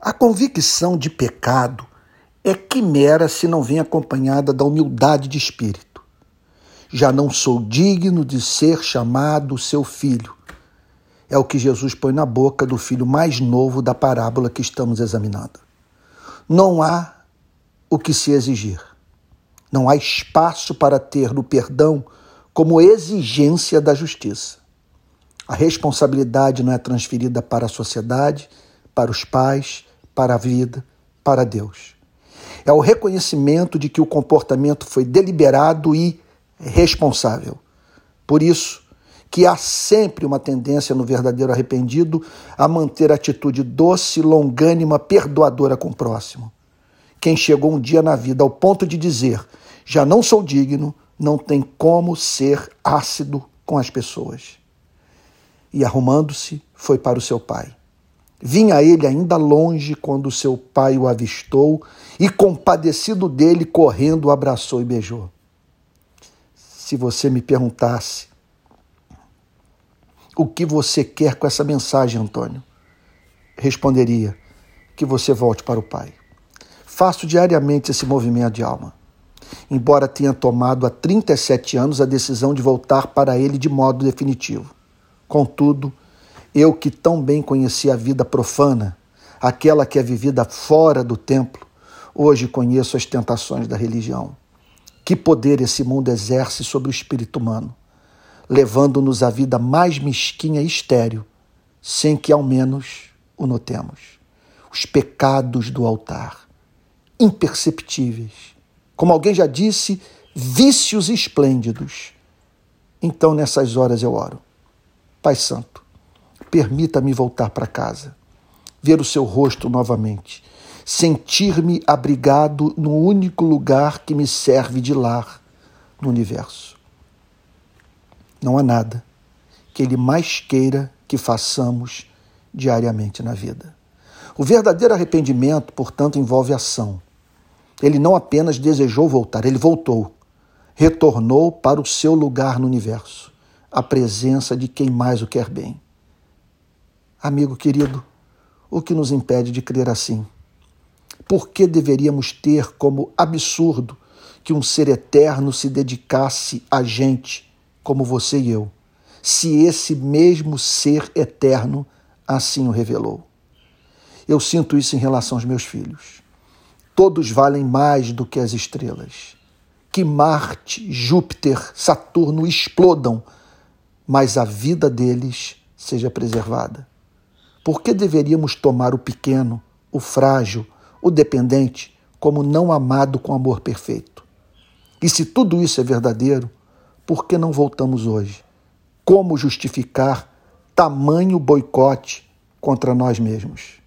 A convicção de pecado é quimera se não vem acompanhada da humildade de espírito. Já não sou digno de ser chamado seu filho. É o que Jesus põe na boca do filho mais novo da parábola que estamos examinando. Não há o que se exigir. Não há espaço para ter o perdão como exigência da justiça. A responsabilidade não é transferida para a sociedade, para os pais, para a vida, para Deus. É o reconhecimento de que o comportamento foi deliberado e responsável. Por isso, que há sempre uma tendência no verdadeiro arrependido a manter a atitude doce, longânima, perdoadora com o próximo. Quem chegou um dia na vida ao ponto de dizer: já não sou digno, não tem como ser ácido com as pessoas. E arrumando-se, foi para o seu pai. Vinha ele ainda longe quando seu pai o avistou e, compadecido dele, correndo, o abraçou e beijou. Se você me perguntasse o que você quer com essa mensagem, Antônio, responderia que você volte para o Pai. Faço diariamente esse movimento de alma. Embora tenha tomado há 37 anos a decisão de voltar para ele de modo definitivo. Contudo, eu que tão bem conheci a vida profana, aquela que é vivida fora do templo, hoje conheço as tentações da religião. Que poder esse mundo exerce sobre o espírito humano, levando-nos à vida mais mesquinha e estéril, sem que ao menos o notemos. Os pecados do altar, imperceptíveis. Como alguém já disse, vícios esplêndidos. Então, nessas horas eu oro. Pai Santo, permita-me voltar para casa, ver o seu rosto novamente, sentir-me abrigado no único lugar que me serve de lar no universo. Não há nada que Ele mais queira que façamos diariamente na vida. O verdadeiro arrependimento, portanto, envolve ação. Ele não apenas desejou voltar, ele voltou. Retornou para o seu lugar no universo, a presença de quem mais o quer bem. Amigo querido, o que nos impede de crer assim? Por que deveríamos ter como absurdo que um ser eterno se dedicasse a gente como você e eu, se esse mesmo ser eterno assim o revelou? Eu sinto isso em relação aos meus filhos. Todos valem mais do que as estrelas. Que Marte, Júpiter, Saturno explodam, mas a vida deles seja preservada. Por que deveríamos tomar o pequeno, o frágil, o dependente como não amado com amor perfeito? E se tudo isso é verdadeiro, por que não voltamos hoje? Como justificar tamanho boicote contra nós mesmos?